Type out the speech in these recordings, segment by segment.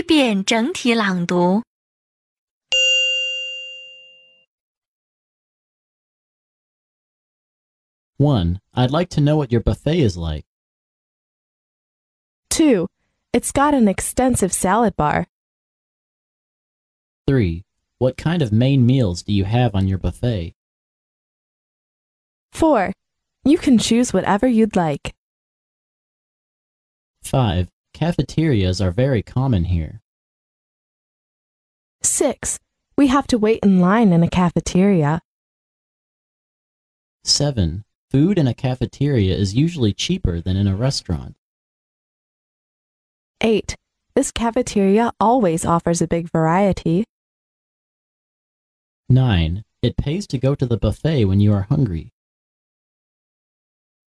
一遍整体朗读。 1. I'd like to know what your buffet is like. 2. It's got an extensive salad bar. 3. What kind of main meals do you have on your buffet? 4. You can choose whatever you'd like. 5. Cafeterias are very common here. 6. We have to wait in line in a cafeteria. 7. Food in a cafeteria is usually cheaper than in a restaurant. 8. This cafeteria always offers a big variety. 9. It pays to go to the buffet when you are hungry.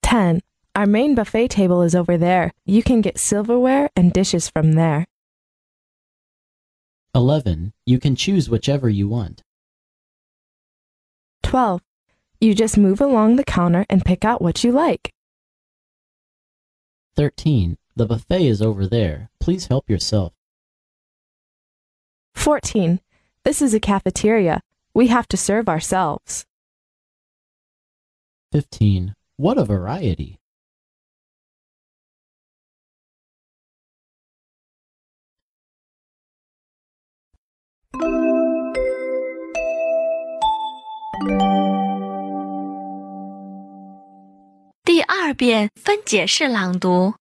10. Our main buffet table is over there. You can get silverware and dishes from there. 11. You can choose whichever you want. 12. You just move along the counter and pick out what you like. 13. The buffet is over there. Please help yourself. 14. This is a cafeteria. We have to serve ourselves. 15. What a variety! 第二遍分解式朗读。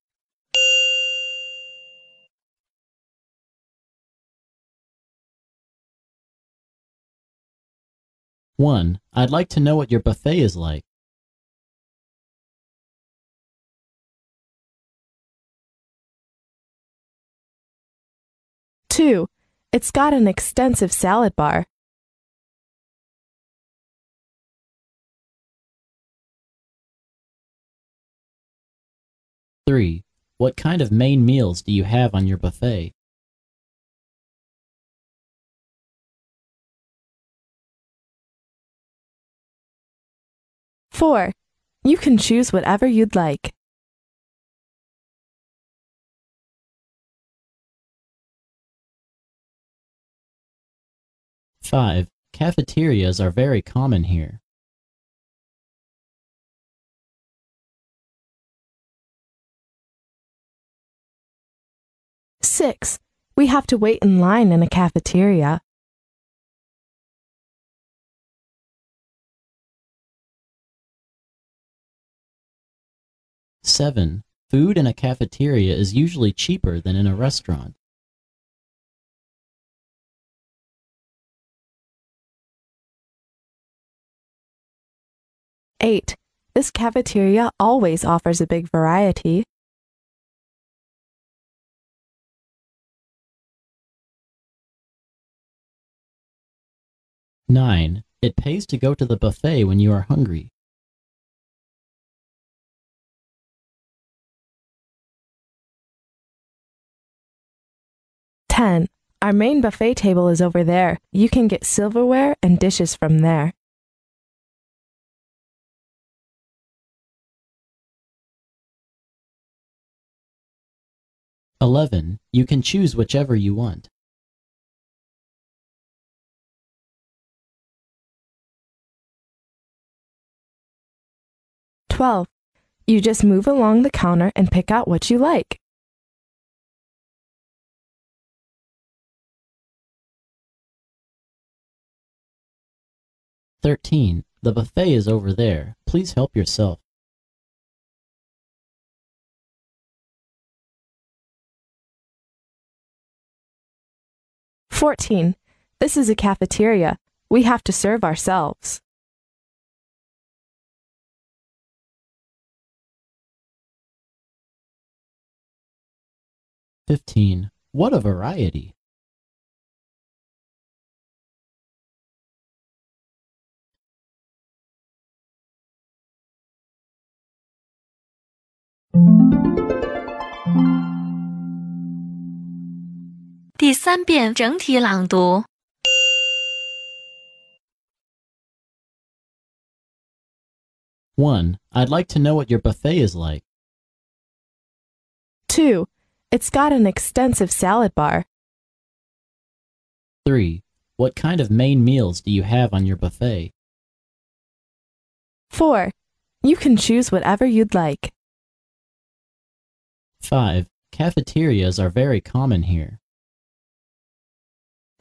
1. I'd like to know what your buffet is like. 2. It's got an extensive salad bar. 3. What kind of main meals do you have on your buffet? 4. You can choose whatever you'd like. 5. Cafeterias are very common here. 6. We have to wait in line in a cafeteria. 7. Food in a cafeteria is usually cheaper than in a restaurant. 8. This cafeteria always offers a big variety. 9. It pays to go to the buffet when you are hungry. 10. Our main buffet table is over there. You can get silverware and dishes from there. 11. You can choose whichever you want. 12. You just move along the counter and pick out what you like. 13. The buffet is over there. Please help yourself. 14. This is a cafeteria. We have to serve ourselves. fifteen What a variety! One, I'd like to know what your buffet is like. Two, it's got an extensive salad bar. 3. What kind of main meals do you have on your buffet? 4. You can choose whatever you'd like. 5. Cafeterias are very common here.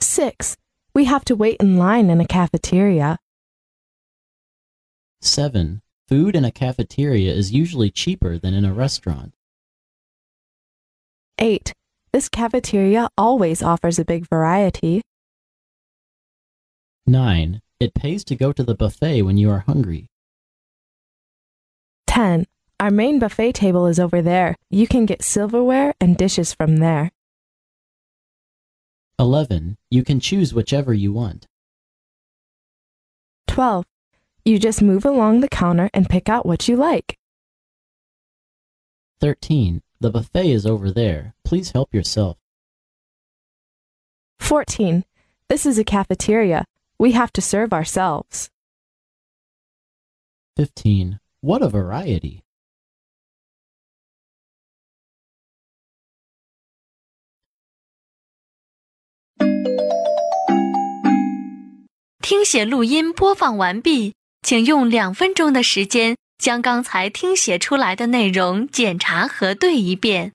6. We have to wait in line in a cafeteria. 7. Food in a cafeteria is usually cheaper than in a restaurant. 8. This cafeteria always offers a big variety. 9. It pays to go to the buffet when you are hungry. 10. Our main buffet table is over there. You can get silverware and dishes from there. 11. You can choose whichever you want. 12. You just move along the counter and pick out what you like. 13. The buffet is over there. Please help yourself. 14. This is a cafeteria. We have to serve ourselves. 15. What a variety! 将刚才听写出来的内容检查核对一遍。